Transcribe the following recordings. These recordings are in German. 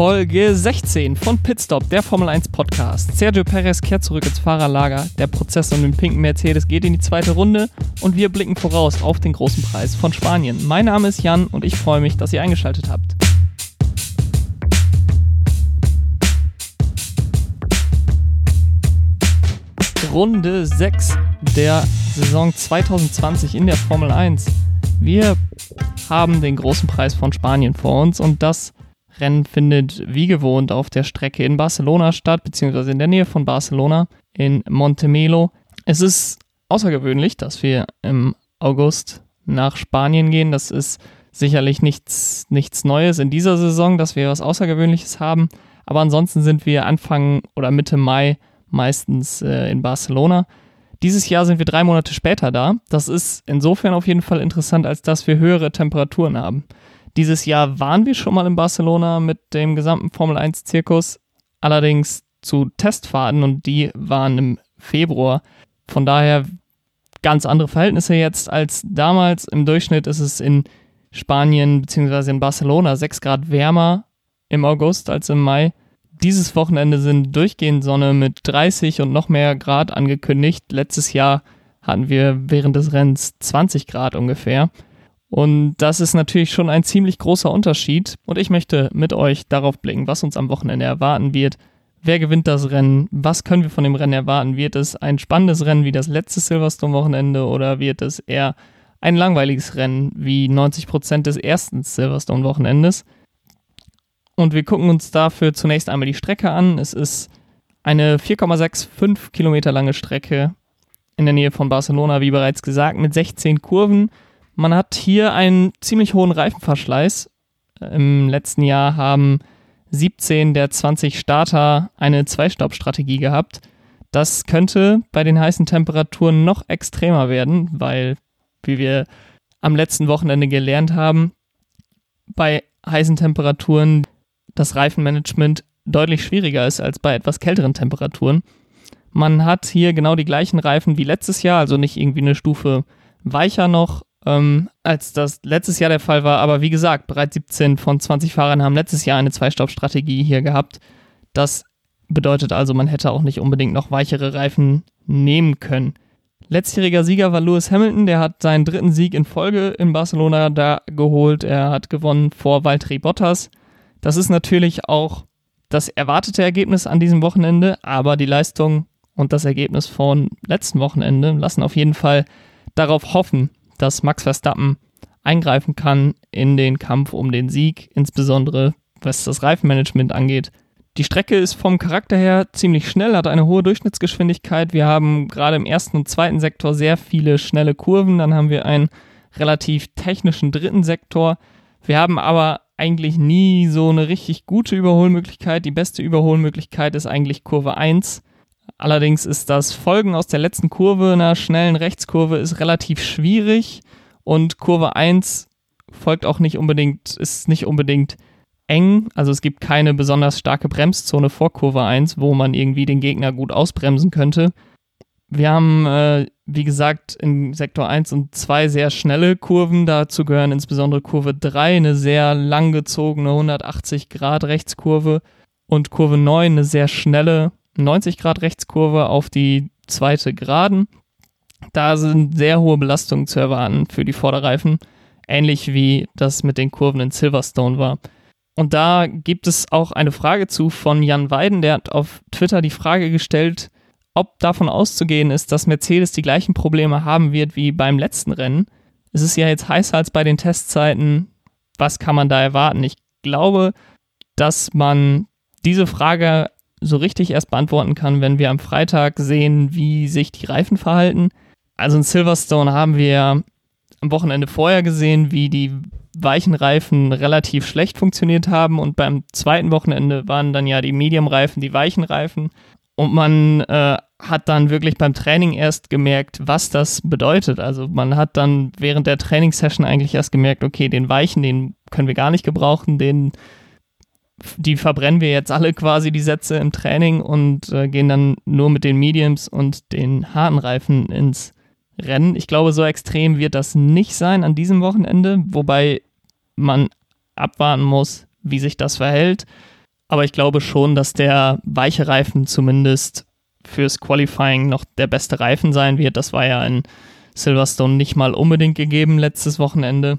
Folge 16 von Pitstop, der Formel 1 Podcast. Sergio Perez kehrt zurück ins Fahrerlager, der Prozess um den pinken Mercedes geht in die zweite Runde und wir blicken voraus auf den großen Preis von Spanien. Mein Name ist Jan und ich freue mich, dass ihr eingeschaltet habt. Runde 6 der Saison 2020 in der Formel 1. Wir haben den großen Preis von Spanien vor uns und das Rennen findet wie gewohnt auf der Strecke in Barcelona statt, beziehungsweise in der Nähe von Barcelona in Montemelo. Es ist außergewöhnlich, dass wir im August nach Spanien gehen. Das ist sicherlich nichts, nichts Neues in dieser Saison, dass wir was Außergewöhnliches haben. Aber ansonsten sind wir Anfang oder Mitte Mai meistens äh, in Barcelona. Dieses Jahr sind wir drei Monate später da. Das ist insofern auf jeden Fall interessant, als dass wir höhere Temperaturen haben. Dieses Jahr waren wir schon mal in Barcelona mit dem gesamten Formel 1 Zirkus, allerdings zu Testfahrten und die waren im Februar. Von daher ganz andere Verhältnisse jetzt als damals. Im Durchschnitt ist es in Spanien bzw. in Barcelona 6 Grad wärmer im August als im Mai. Dieses Wochenende sind durchgehend Sonne mit 30 und noch mehr Grad angekündigt. Letztes Jahr hatten wir während des Rennens 20 Grad ungefähr. Und das ist natürlich schon ein ziemlich großer Unterschied. Und ich möchte mit euch darauf blicken, was uns am Wochenende erwarten wird. Wer gewinnt das Rennen? Was können wir von dem Rennen erwarten? Wird es ein spannendes Rennen wie das letzte Silverstone-Wochenende oder wird es eher ein langweiliges Rennen wie 90% des ersten Silverstone-Wochenendes? Und wir gucken uns dafür zunächst einmal die Strecke an. Es ist eine 4,65 Kilometer lange Strecke in der Nähe von Barcelona, wie bereits gesagt, mit 16 Kurven. Man hat hier einen ziemlich hohen Reifenverschleiß. Im letzten Jahr haben 17 der 20 Starter eine Zweistaubstrategie gehabt. Das könnte bei den heißen Temperaturen noch extremer werden, weil, wie wir am letzten Wochenende gelernt haben, bei heißen Temperaturen das Reifenmanagement deutlich schwieriger ist als bei etwas kälteren Temperaturen. Man hat hier genau die gleichen Reifen wie letztes Jahr, also nicht irgendwie eine Stufe weicher noch, ähm, als das letztes Jahr der Fall war. Aber wie gesagt, bereits 17 von 20 Fahrern haben letztes Jahr eine Zweistaubstrategie hier gehabt. Das bedeutet also, man hätte auch nicht unbedingt noch weichere Reifen nehmen können. Letztjähriger Sieger war Lewis Hamilton, der hat seinen dritten Sieg in Folge in Barcelona da geholt. Er hat gewonnen vor Valtteri Bottas. Das ist natürlich auch das erwartete Ergebnis an diesem Wochenende, aber die Leistung und das Ergebnis von letzten Wochenende lassen auf jeden Fall darauf hoffen, dass Max Verstappen eingreifen kann in den Kampf um den Sieg, insbesondere was das Reifenmanagement angeht. Die Strecke ist vom Charakter her ziemlich schnell, hat eine hohe Durchschnittsgeschwindigkeit. Wir haben gerade im ersten und zweiten Sektor sehr viele schnelle Kurven. Dann haben wir einen relativ technischen dritten Sektor. Wir haben aber eigentlich nie so eine richtig gute Überholmöglichkeit. Die beste Überholmöglichkeit ist eigentlich Kurve 1. Allerdings ist das Folgen aus der letzten Kurve, einer schnellen Rechtskurve, ist relativ schwierig und Kurve 1 folgt auch nicht unbedingt, ist nicht unbedingt eng. Also es gibt keine besonders starke Bremszone vor Kurve 1, wo man irgendwie den Gegner gut ausbremsen könnte. Wir haben, äh, wie gesagt, in Sektor 1 und 2 sehr schnelle Kurven. Dazu gehören insbesondere Kurve 3, eine sehr langgezogene 180 Grad Rechtskurve und Kurve 9, eine sehr schnelle 90 Grad Rechtskurve auf die zweite Geraden. Da sind sehr hohe Belastungen zu erwarten für die Vorderreifen, ähnlich wie das mit den Kurven in Silverstone war. Und da gibt es auch eine Frage zu von Jan Weiden, der hat auf Twitter die Frage gestellt, ob davon auszugehen ist, dass Mercedes die gleichen Probleme haben wird wie beim letzten Rennen. Es ist ja jetzt heißer als bei den Testzeiten. Was kann man da erwarten? Ich glaube, dass man diese Frage so richtig erst beantworten kann, wenn wir am Freitag sehen, wie sich die Reifen verhalten. Also in Silverstone haben wir am Wochenende vorher gesehen, wie die weichen Reifen relativ schlecht funktioniert haben und beim zweiten Wochenende waren dann ja die Medium-Reifen die weichen Reifen und man äh, hat dann wirklich beim Training erst gemerkt, was das bedeutet. Also man hat dann während der Trainingssession eigentlich erst gemerkt, okay, den weichen, den können wir gar nicht gebrauchen, den die verbrennen wir jetzt alle quasi die Sätze im Training und äh, gehen dann nur mit den Mediums und den harten Reifen ins Rennen. Ich glaube, so extrem wird das nicht sein an diesem Wochenende, wobei man abwarten muss, wie sich das verhält. Aber ich glaube schon, dass der weiche Reifen zumindest fürs Qualifying noch der beste Reifen sein wird. Das war ja in Silverstone nicht mal unbedingt gegeben letztes Wochenende.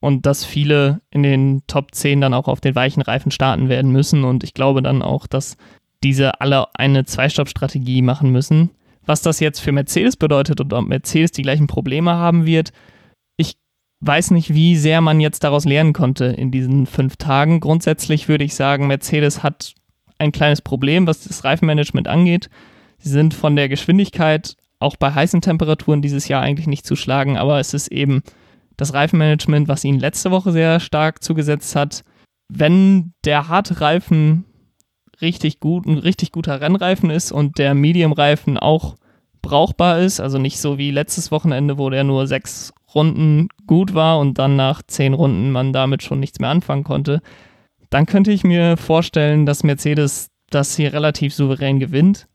Und dass viele in den Top 10 dann auch auf den weichen Reifen starten werden müssen. Und ich glaube dann auch, dass diese alle eine Zwei-Stopp-Strategie machen müssen. Was das jetzt für Mercedes bedeutet und ob Mercedes die gleichen Probleme haben wird, ich weiß nicht, wie sehr man jetzt daraus lernen konnte in diesen fünf Tagen. Grundsätzlich würde ich sagen, Mercedes hat ein kleines Problem, was das Reifenmanagement angeht. Sie sind von der Geschwindigkeit auch bei heißen Temperaturen dieses Jahr eigentlich nicht zu schlagen, aber es ist eben das Reifenmanagement, was ihnen letzte Woche sehr stark zugesetzt hat. Wenn der harte Reifen richtig gut, ein richtig guter Rennreifen ist und der Medium-Reifen auch brauchbar ist, also nicht so wie letztes Wochenende, wo der nur sechs Runden gut war und dann nach zehn Runden man damit schon nichts mehr anfangen konnte, dann könnte ich mir vorstellen, dass Mercedes das hier relativ souverän gewinnt.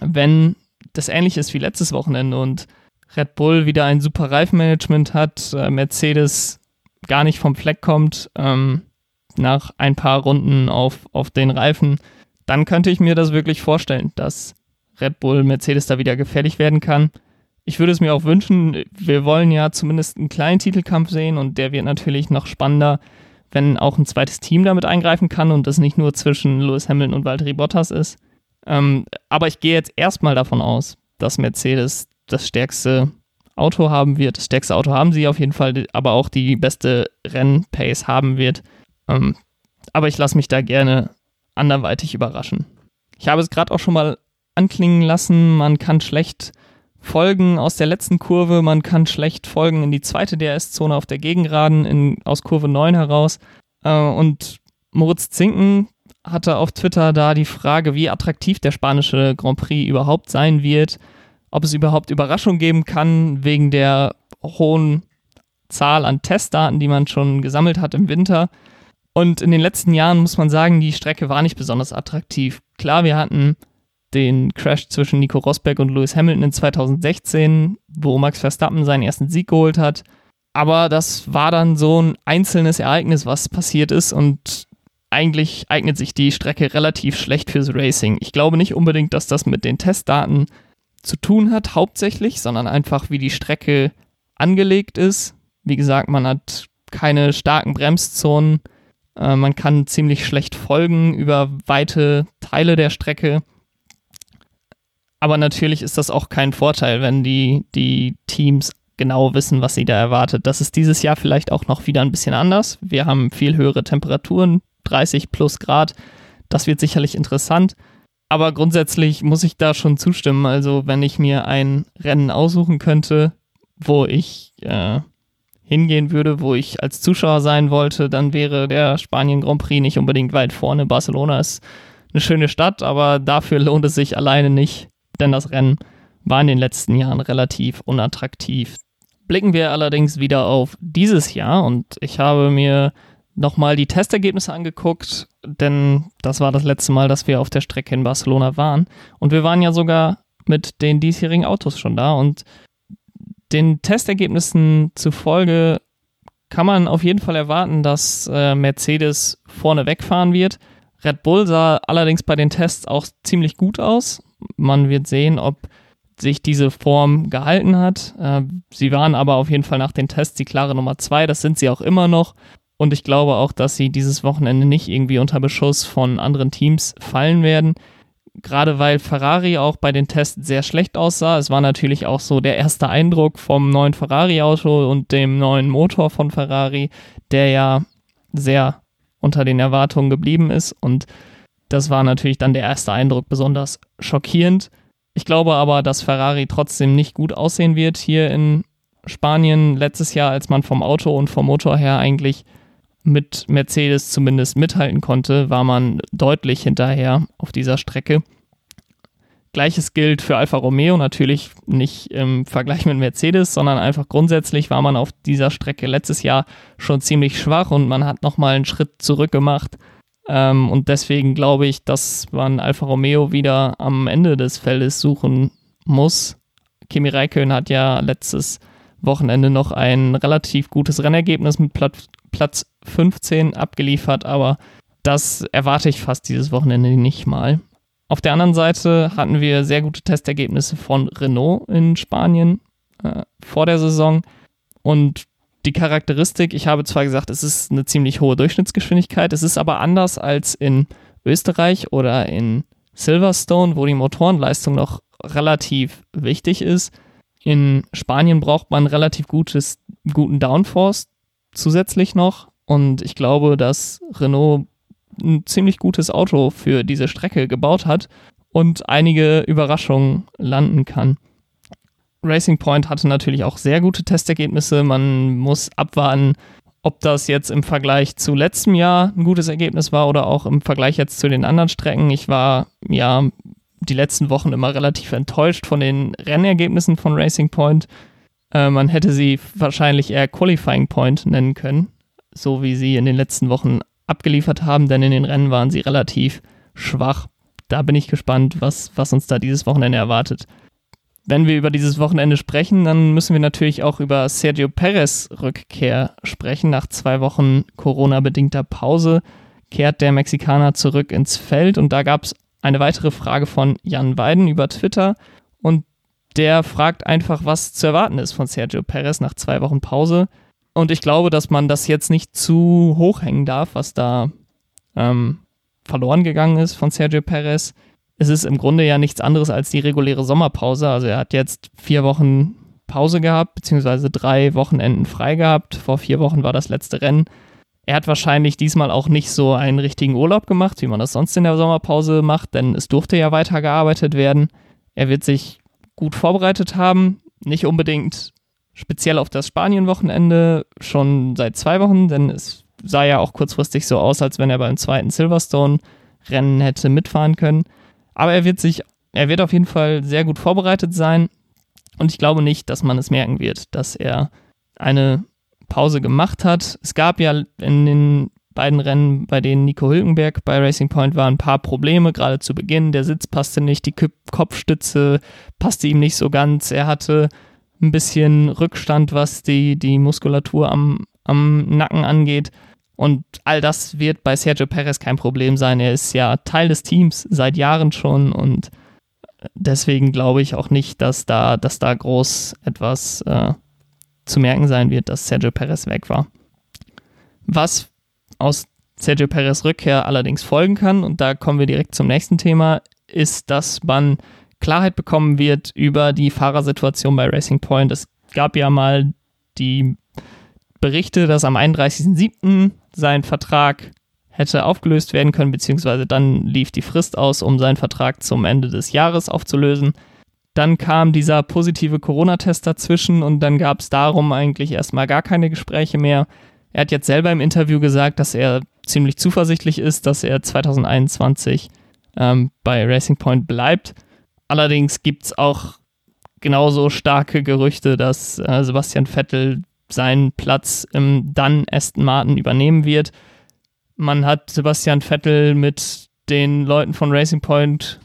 Wenn das ähnlich ist wie letztes Wochenende und Red Bull wieder ein super Reifenmanagement hat, äh, Mercedes gar nicht vom Fleck kommt ähm, nach ein paar Runden auf, auf den Reifen, dann könnte ich mir das wirklich vorstellen, dass Red Bull Mercedes da wieder gefährlich werden kann. Ich würde es mir auch wünschen, wir wollen ja zumindest einen kleinen Titelkampf sehen und der wird natürlich noch spannender, wenn auch ein zweites Team damit eingreifen kann und das nicht nur zwischen Lewis Hamilton und Valtteri Bottas ist. Ähm, aber ich gehe jetzt erstmal davon aus, dass Mercedes das stärkste Auto haben wird. Das stärkste Auto haben sie auf jeden Fall, aber auch die beste Rennpace haben wird. Ähm, aber ich lasse mich da gerne anderweitig überraschen. Ich habe es gerade auch schon mal anklingen lassen, man kann schlecht folgen aus der letzten Kurve, man kann schlecht folgen in die zweite DRS-Zone auf der Gegengraden in, aus Kurve 9 heraus. Äh, und Moritz Zinken hatte auf Twitter da die Frage, wie attraktiv der spanische Grand Prix überhaupt sein wird, ob es überhaupt Überraschungen geben kann wegen der hohen Zahl an Testdaten, die man schon gesammelt hat im Winter. Und in den letzten Jahren muss man sagen, die Strecke war nicht besonders attraktiv. Klar, wir hatten den Crash zwischen Nico Rosberg und Lewis Hamilton in 2016, wo Max Verstappen seinen ersten Sieg geholt hat. Aber das war dann so ein einzelnes Ereignis, was passiert ist und eigentlich eignet sich die Strecke relativ schlecht fürs Racing. Ich glaube nicht unbedingt, dass das mit den Testdaten zu tun hat, hauptsächlich, sondern einfach, wie die Strecke angelegt ist. Wie gesagt, man hat keine starken Bremszonen. Äh, man kann ziemlich schlecht folgen über weite Teile der Strecke. Aber natürlich ist das auch kein Vorteil, wenn die, die Teams genau wissen, was sie da erwartet. Das ist dieses Jahr vielleicht auch noch wieder ein bisschen anders. Wir haben viel höhere Temperaturen, 30 plus Grad. Das wird sicherlich interessant. Aber grundsätzlich muss ich da schon zustimmen. Also, wenn ich mir ein Rennen aussuchen könnte, wo ich äh, hingehen würde, wo ich als Zuschauer sein wollte, dann wäre der Spanien Grand Prix nicht unbedingt weit vorne. Barcelona ist eine schöne Stadt, aber dafür lohnt es sich alleine nicht, denn das Rennen war in den letzten Jahren relativ unattraktiv. Blicken wir allerdings wieder auf dieses Jahr und ich habe mir nochmal die Testergebnisse angeguckt, denn das war das letzte Mal, dass wir auf der Strecke in Barcelona waren. Und wir waren ja sogar mit den diesjährigen Autos schon da. Und den Testergebnissen zufolge kann man auf jeden Fall erwarten, dass äh, Mercedes vorne wegfahren wird. Red Bull sah allerdings bei den Tests auch ziemlich gut aus. Man wird sehen, ob sich diese Form gehalten hat. Äh, sie waren aber auf jeden Fall nach den Tests die klare Nummer zwei. Das sind sie auch immer noch. Und ich glaube auch, dass sie dieses Wochenende nicht irgendwie unter Beschuss von anderen Teams fallen werden. Gerade weil Ferrari auch bei den Tests sehr schlecht aussah. Es war natürlich auch so der erste Eindruck vom neuen Ferrari-Auto und dem neuen Motor von Ferrari, der ja sehr unter den Erwartungen geblieben ist. Und das war natürlich dann der erste Eindruck besonders schockierend. Ich glaube aber, dass Ferrari trotzdem nicht gut aussehen wird hier in Spanien letztes Jahr, als man vom Auto und vom Motor her eigentlich mit Mercedes zumindest mithalten konnte, war man deutlich hinterher auf dieser Strecke. Gleiches gilt für Alfa Romeo, natürlich nicht im Vergleich mit Mercedes, sondern einfach grundsätzlich war man auf dieser Strecke letztes Jahr schon ziemlich schwach und man hat nochmal einen Schritt zurück gemacht. Ähm, und deswegen glaube ich, dass man Alfa Romeo wieder am Ende des Feldes suchen muss. Kimi Räikkönen hat ja letztes Wochenende noch ein relativ gutes Rennergebnis mit Platz 15 abgeliefert, aber das erwarte ich fast dieses Wochenende nicht mal. Auf der anderen Seite hatten wir sehr gute Testergebnisse von Renault in Spanien äh, vor der Saison. Und die Charakteristik, ich habe zwar gesagt, es ist eine ziemlich hohe Durchschnittsgeschwindigkeit, es ist aber anders als in Österreich oder in Silverstone, wo die Motorenleistung noch relativ wichtig ist. In Spanien braucht man relativ gutes, guten Downforce zusätzlich noch. Und ich glaube, dass Renault ein ziemlich gutes Auto für diese Strecke gebaut hat und einige Überraschungen landen kann. Racing Point hatte natürlich auch sehr gute Testergebnisse. Man muss abwarten, ob das jetzt im Vergleich zu letztem Jahr ein gutes Ergebnis war oder auch im Vergleich jetzt zu den anderen Strecken. Ich war ja die letzten Wochen immer relativ enttäuscht von den Rennergebnissen von Racing Point. Äh, man hätte sie wahrscheinlich eher Qualifying Point nennen können, so wie sie in den letzten Wochen abgeliefert haben, denn in den Rennen waren sie relativ schwach. Da bin ich gespannt, was, was uns da dieses Wochenende erwartet. Wenn wir über dieses Wochenende sprechen, dann müssen wir natürlich auch über Sergio Perez Rückkehr sprechen. Nach zwei Wochen Corona-bedingter Pause kehrt der Mexikaner zurück ins Feld und da gab es eine weitere Frage von Jan Weiden über Twitter und der fragt einfach, was zu erwarten ist von Sergio Perez nach zwei Wochen Pause. Und ich glaube, dass man das jetzt nicht zu hoch hängen darf, was da ähm, verloren gegangen ist von Sergio Perez. Es ist im Grunde ja nichts anderes als die reguläre Sommerpause. Also er hat jetzt vier Wochen Pause gehabt, beziehungsweise drei Wochenenden frei gehabt. Vor vier Wochen war das letzte Rennen. Er hat wahrscheinlich diesmal auch nicht so einen richtigen Urlaub gemacht, wie man das sonst in der Sommerpause macht, denn es durfte ja weitergearbeitet werden. Er wird sich gut vorbereitet haben, nicht unbedingt speziell auf das Spanien-Wochenende, schon seit zwei Wochen, denn es sah ja auch kurzfristig so aus, als wenn er beim zweiten Silverstone-Rennen hätte mitfahren können. Aber er wird sich, er wird auf jeden Fall sehr gut vorbereitet sein. Und ich glaube nicht, dass man es merken wird, dass er eine Pause gemacht hat. Es gab ja in den beiden Rennen, bei denen Nico Hülkenberg bei Racing Point war, ein paar Probleme, gerade zu Beginn. Der Sitz passte nicht, die Kopfstütze passte ihm nicht so ganz. Er hatte ein bisschen Rückstand, was die, die Muskulatur am, am Nacken angeht. Und all das wird bei Sergio Perez kein Problem sein. Er ist ja Teil des Teams seit Jahren schon und deswegen glaube ich auch nicht, dass da, dass da groß etwas äh, zu merken sein wird, dass Sergio Perez weg war. Was aus Sergio Perez Rückkehr allerdings folgen kann, und da kommen wir direkt zum nächsten Thema, ist, dass man Klarheit bekommen wird über die Fahrersituation bei Racing Point. Es gab ja mal die Berichte, dass am 31.07. sein Vertrag hätte aufgelöst werden können, beziehungsweise dann lief die Frist aus, um seinen Vertrag zum Ende des Jahres aufzulösen. Dann kam dieser positive Corona-Test dazwischen und dann gab es darum eigentlich erstmal gar keine Gespräche mehr. Er hat jetzt selber im Interview gesagt, dass er ziemlich zuversichtlich ist, dass er 2021 ähm, bei Racing Point bleibt. Allerdings gibt es auch genauso starke Gerüchte, dass äh, Sebastian Vettel seinen Platz im dann Aston Martin übernehmen wird. Man hat Sebastian Vettel mit den Leuten von Racing Point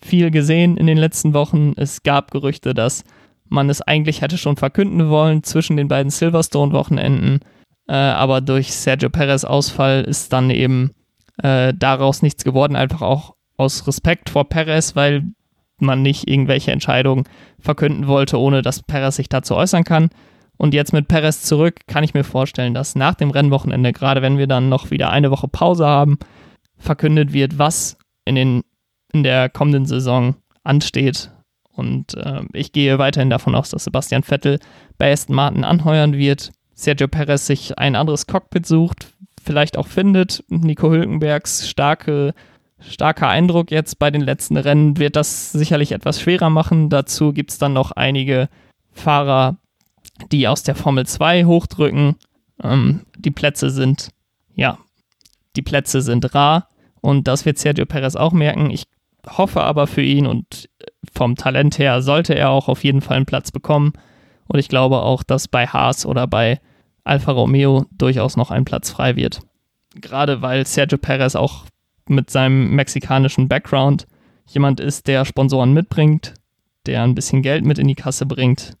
viel gesehen in den letzten Wochen. Es gab Gerüchte, dass man es eigentlich hätte schon verkünden wollen zwischen den beiden Silverstone-Wochenenden. Äh, aber durch Sergio Perez Ausfall ist dann eben äh, daraus nichts geworden, einfach auch aus Respekt vor Perez, weil man nicht irgendwelche Entscheidungen verkünden wollte, ohne dass Perez sich dazu äußern kann. Und jetzt mit Perez zurück kann ich mir vorstellen, dass nach dem Rennwochenende, gerade wenn wir dann noch wieder eine Woche Pause haben, verkündet wird, was in, den, in der kommenden Saison ansteht. Und äh, ich gehe weiterhin davon aus, dass Sebastian Vettel bei Aston Martin anheuern wird, Sergio Perez sich ein anderes Cockpit sucht, vielleicht auch findet. Nico Hülkenbergs starke, starker Eindruck jetzt bei den letzten Rennen wird das sicherlich etwas schwerer machen. Dazu gibt es dann noch einige Fahrer, die aus der Formel 2 hochdrücken. Ähm, die Plätze sind, ja, die Plätze sind rar und das wird Sergio Perez auch merken. Ich hoffe aber für ihn und vom Talent her sollte er auch auf jeden Fall einen Platz bekommen. Und ich glaube auch, dass bei Haas oder bei Alfa Romeo durchaus noch ein Platz frei wird. Gerade weil Sergio Perez auch mit seinem mexikanischen Background jemand ist, der Sponsoren mitbringt, der ein bisschen Geld mit in die Kasse bringt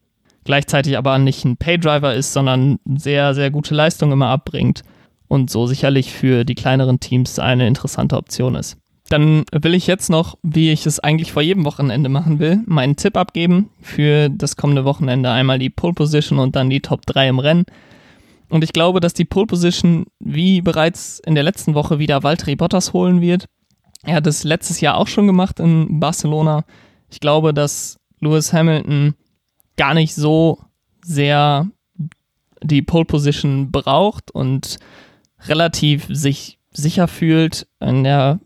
gleichzeitig aber nicht ein Paydriver ist, sondern sehr, sehr gute Leistung immer abbringt und so sicherlich für die kleineren Teams eine interessante Option ist. Dann will ich jetzt noch, wie ich es eigentlich vor jedem Wochenende machen will, meinen Tipp abgeben für das kommende Wochenende. Einmal die Pole Position und dann die Top 3 im Rennen. Und ich glaube, dass die Pole Position wie bereits in der letzten Woche wieder Valtteri Bottas holen wird. Er hat es letztes Jahr auch schon gemacht in Barcelona. Ich glaube, dass Lewis Hamilton gar nicht so sehr die Pole Position braucht und relativ sich sicher fühlt in der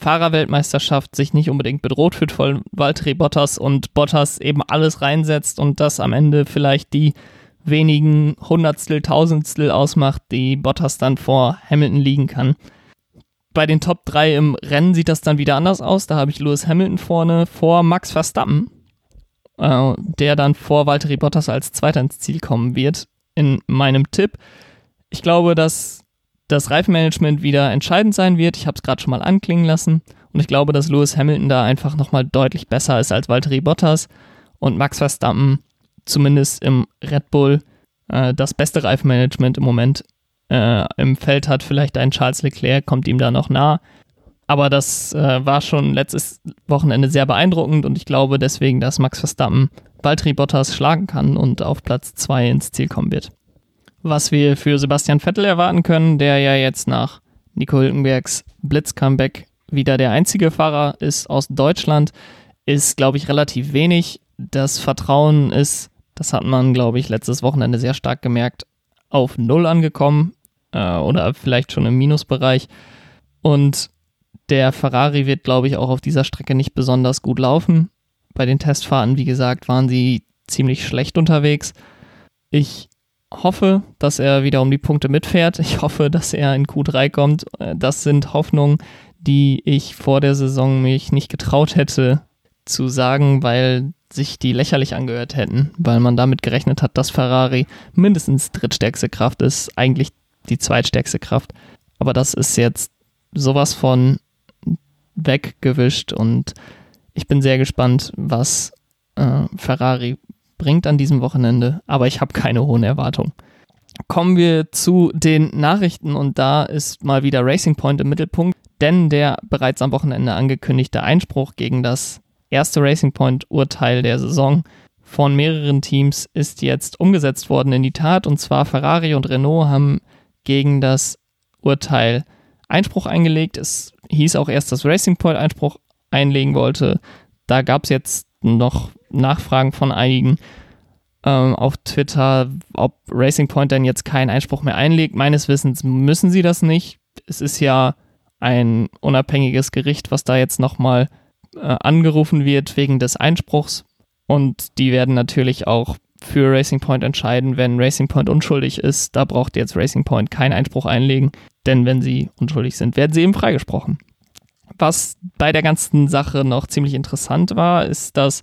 Fahrerweltmeisterschaft, sich nicht unbedingt bedroht fühlt von Valtteri Bottas und Bottas eben alles reinsetzt und das am Ende vielleicht die wenigen Hundertstel, Tausendstel ausmacht, die Bottas dann vor Hamilton liegen kann. Bei den Top 3 im Rennen sieht das dann wieder anders aus. Da habe ich Lewis Hamilton vorne vor Max Verstappen, äh, der dann vor Valtteri Bottas als Zweiter ins Ziel kommen wird. In meinem Tipp. Ich glaube, dass das Reifenmanagement wieder entscheidend sein wird. Ich habe es gerade schon mal anklingen lassen. Und ich glaube, dass Lewis Hamilton da einfach nochmal deutlich besser ist als Valtteri Bottas und Max Verstappen zumindest im Red Bull äh, das beste Reifenmanagement im Moment äh, im Feld hat. Vielleicht ein Charles Leclerc kommt ihm da noch nah. Aber das äh, war schon letztes Wochenende sehr beeindruckend und ich glaube deswegen, dass Max Verstappen Valtteri Bottas schlagen kann und auf Platz 2 ins Ziel kommen wird. Was wir für Sebastian Vettel erwarten können, der ja jetzt nach Nico Hülkenbergs Blitz-Comeback wieder der einzige Fahrer ist aus Deutschland, ist, glaube ich, relativ wenig. Das Vertrauen ist, das hat man, glaube ich, letztes Wochenende sehr stark gemerkt, auf Null angekommen äh, oder vielleicht schon im Minusbereich. Und der Ferrari wird, glaube ich, auch auf dieser Strecke nicht besonders gut laufen. Bei den Testfahrten, wie gesagt, waren sie ziemlich schlecht unterwegs. Ich hoffe, dass er wieder um die Punkte mitfährt. Ich hoffe, dass er in Q3 kommt. Äh, das sind Hoffnungen, die ich vor der Saison mich nicht getraut hätte zu sagen, weil sich die lächerlich angehört hätten, weil man damit gerechnet hat, dass Ferrari mindestens drittstärkste Kraft ist, eigentlich die zweitstärkste Kraft. Aber das ist jetzt sowas von weggewischt und ich bin sehr gespannt, was äh, Ferrari bringt an diesem Wochenende, aber ich habe keine hohen Erwartungen. Kommen wir zu den Nachrichten und da ist mal wieder Racing Point im Mittelpunkt, denn der bereits am Wochenende angekündigte Einspruch gegen das erste Racing Point Urteil der Saison von mehreren Teams ist jetzt umgesetzt worden in die Tat und zwar Ferrari und Renault haben gegen das Urteil Einspruch eingelegt. Es hieß auch erst, dass Racing Point Einspruch einlegen wollte. Da gab es jetzt noch Nachfragen von einigen ähm, auf Twitter, ob Racing Point denn jetzt keinen Einspruch mehr einlegt. Meines Wissens müssen sie das nicht. Es ist ja ein unabhängiges Gericht, was da jetzt nochmal äh, angerufen wird wegen des Einspruchs. Und die werden natürlich auch für Racing Point entscheiden, wenn Racing Point unschuldig ist. Da braucht jetzt Racing Point keinen Einspruch einlegen, denn wenn sie unschuldig sind, werden sie eben freigesprochen. Was bei der ganzen Sache noch ziemlich interessant war, ist, dass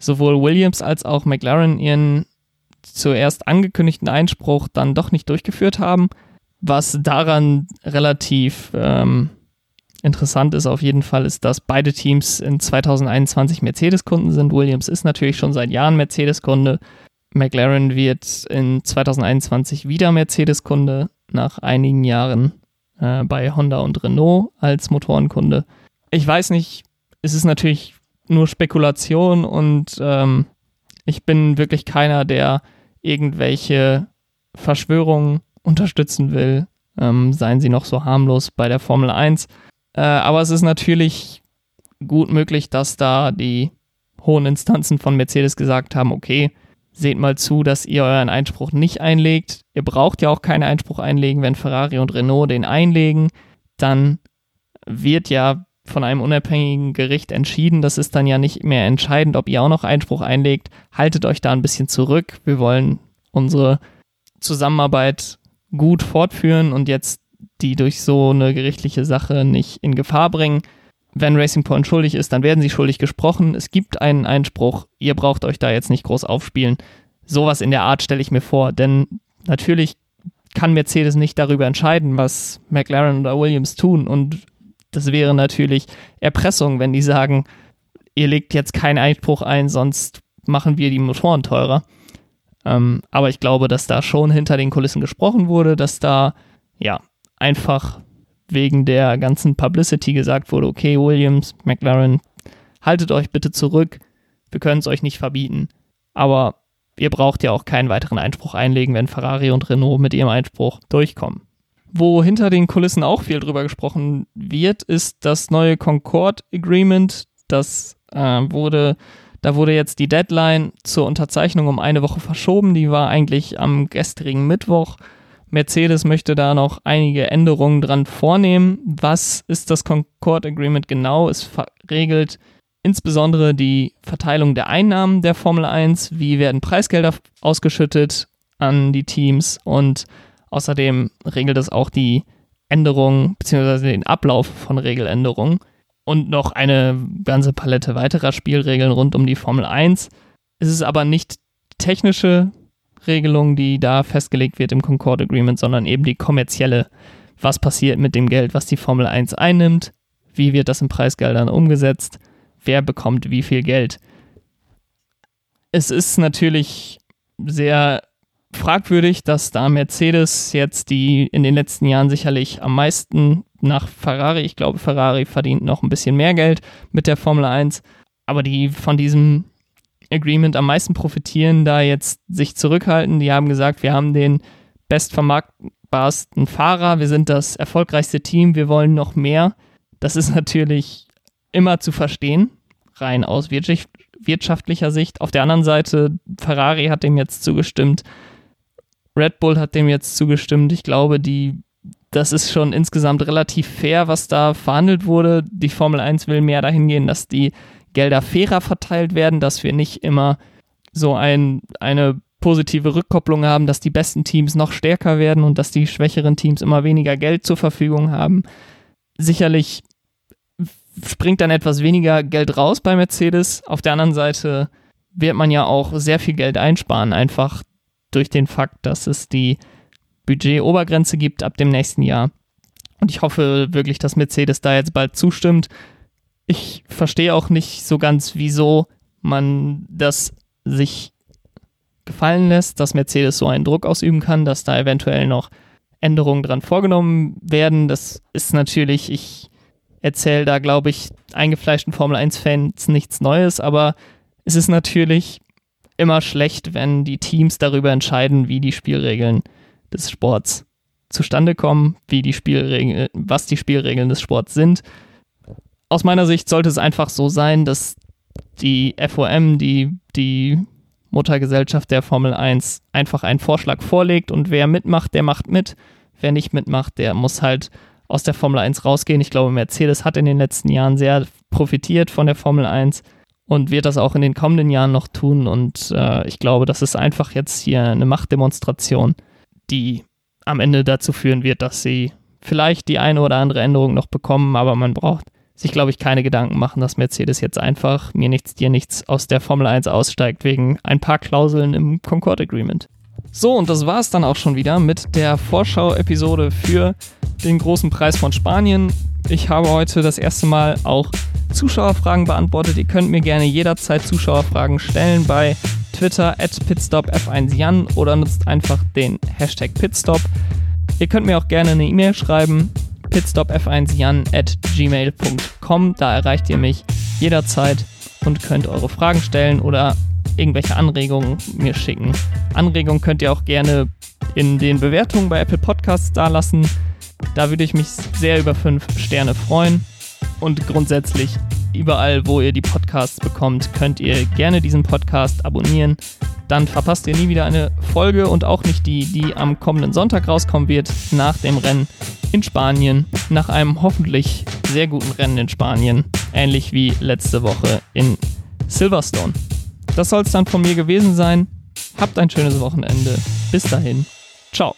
sowohl Williams als auch McLaren ihren zuerst angekündigten Einspruch dann doch nicht durchgeführt haben. Was daran relativ ähm, interessant ist auf jeden Fall, ist, dass beide Teams in 2021 Mercedes-Kunden sind. Williams ist natürlich schon seit Jahren Mercedes-Kunde. McLaren wird in 2021 wieder Mercedes-Kunde nach einigen Jahren äh, bei Honda und Renault als Motorenkunde. Ich weiß nicht, es ist natürlich nur Spekulation und ähm, ich bin wirklich keiner, der irgendwelche Verschwörungen unterstützen will. Ähm, seien sie noch so harmlos bei der Formel 1. Äh, aber es ist natürlich gut möglich, dass da die hohen Instanzen von Mercedes gesagt haben, okay, seht mal zu, dass ihr euren Einspruch nicht einlegt. Ihr braucht ja auch keinen Einspruch einlegen, wenn Ferrari und Renault den einlegen. Dann wird ja von einem unabhängigen Gericht entschieden. Das ist dann ja nicht mehr entscheidend, ob ihr auch noch Einspruch einlegt. Haltet euch da ein bisschen zurück. Wir wollen unsere Zusammenarbeit gut fortführen und jetzt die durch so eine gerichtliche Sache nicht in Gefahr bringen. Wenn Racing Point schuldig ist, dann werden sie schuldig gesprochen. Es gibt einen Einspruch. Ihr braucht euch da jetzt nicht groß aufspielen. Sowas in der Art stelle ich mir vor, denn natürlich kann Mercedes nicht darüber entscheiden, was McLaren oder Williams tun. Und das wäre natürlich Erpressung, wenn die sagen, ihr legt jetzt keinen Einspruch ein, sonst machen wir die Motoren teurer. Ähm, aber ich glaube, dass da schon hinter den Kulissen gesprochen wurde, dass da ja einfach wegen der ganzen Publicity gesagt wurde, okay, Williams, McLaren, haltet euch bitte zurück, wir können es euch nicht verbieten. Aber ihr braucht ja auch keinen weiteren Einspruch einlegen, wenn Ferrari und Renault mit ihrem Einspruch durchkommen. Wo hinter den Kulissen auch viel drüber gesprochen wird, ist das neue Concord Agreement. Das äh, wurde, da wurde jetzt die Deadline zur Unterzeichnung um eine Woche verschoben. Die war eigentlich am gestrigen Mittwoch. Mercedes möchte da noch einige Änderungen dran vornehmen. Was ist das Concord Agreement genau? Es regelt insbesondere die Verteilung der Einnahmen der Formel 1, wie werden Preisgelder ausgeschüttet an die Teams und außerdem regelt es auch die Änderung bzw. den Ablauf von Regeländerungen und noch eine ganze Palette weiterer Spielregeln rund um die Formel 1. Es ist aber nicht technische Regelung, die da festgelegt wird im Concord Agreement, sondern eben die kommerzielle. Was passiert mit dem Geld, was die Formel 1 einnimmt? Wie wird das in Preisgeldern umgesetzt? wer bekommt wie viel Geld. Es ist natürlich sehr fragwürdig, dass da Mercedes jetzt die in den letzten Jahren sicherlich am meisten nach Ferrari, ich glaube, Ferrari verdient noch ein bisschen mehr Geld mit der Formel 1, aber die von diesem Agreement am meisten profitieren, da jetzt sich zurückhalten. Die haben gesagt, wir haben den bestvermarktbarsten Fahrer, wir sind das erfolgreichste Team, wir wollen noch mehr. Das ist natürlich immer zu verstehen, rein aus wirtschaftlicher Sicht. Auf der anderen Seite, Ferrari hat dem jetzt zugestimmt, Red Bull hat dem jetzt zugestimmt. Ich glaube, die, das ist schon insgesamt relativ fair, was da verhandelt wurde. Die Formel 1 will mehr dahin gehen, dass die Gelder fairer verteilt werden, dass wir nicht immer so ein, eine positive Rückkopplung haben, dass die besten Teams noch stärker werden und dass die schwächeren Teams immer weniger Geld zur Verfügung haben. Sicherlich springt dann etwas weniger Geld raus bei Mercedes. Auf der anderen Seite wird man ja auch sehr viel Geld einsparen, einfach durch den Fakt, dass es die Budgetobergrenze gibt ab dem nächsten Jahr. Und ich hoffe wirklich, dass Mercedes da jetzt bald zustimmt. Ich verstehe auch nicht so ganz, wieso man das sich gefallen lässt, dass Mercedes so einen Druck ausüben kann, dass da eventuell noch Änderungen dran vorgenommen werden. Das ist natürlich, ich erzähle da, glaube ich, eingefleischten Formel 1-Fans nichts Neues, aber es ist natürlich immer schlecht, wenn die Teams darüber entscheiden, wie die Spielregeln des Sports zustande kommen, wie die Spielregeln, was die Spielregeln des Sports sind. Aus meiner Sicht sollte es einfach so sein, dass die FOM, die, die Muttergesellschaft der Formel 1, einfach einen Vorschlag vorlegt und wer mitmacht, der macht mit. Wer nicht mitmacht, der muss halt aus der Formel 1 rausgehen. Ich glaube, Mercedes hat in den letzten Jahren sehr profitiert von der Formel 1 und wird das auch in den kommenden Jahren noch tun. Und äh, ich glaube, das ist einfach jetzt hier eine Machtdemonstration, die am Ende dazu führen wird, dass sie vielleicht die eine oder andere Änderung noch bekommen, aber man braucht sich, glaube ich, keine Gedanken machen, dass Mercedes jetzt einfach mir nichts, dir nichts aus der Formel 1 aussteigt wegen ein paar Klauseln im Concord Agreement. So, und das war es dann auch schon wieder mit der Vorschau-Episode für den großen Preis von Spanien. Ich habe heute das erste Mal auch Zuschauerfragen beantwortet. Ihr könnt mir gerne jederzeit Zuschauerfragen stellen bei Twitter at pitstopf1jan oder nutzt einfach den Hashtag Pitstop. Ihr könnt mir auch gerne eine E-Mail schreiben, pitstopf1jan at gmail.com. Da erreicht ihr mich jederzeit und könnt eure Fragen stellen oder irgendwelche Anregungen mir schicken. Anregungen könnt ihr auch gerne in den Bewertungen bei Apple Podcasts da lassen. Da würde ich mich sehr über fünf Sterne freuen. Und grundsätzlich, überall, wo ihr die Podcasts bekommt, könnt ihr gerne diesen Podcast abonnieren. Dann verpasst ihr nie wieder eine Folge und auch nicht die, die am kommenden Sonntag rauskommen wird, nach dem Rennen in Spanien, nach einem hoffentlich sehr guten Rennen in Spanien, ähnlich wie letzte Woche in Silverstone. Das soll es dann von mir gewesen sein. Habt ein schönes Wochenende. Bis dahin. Ciao.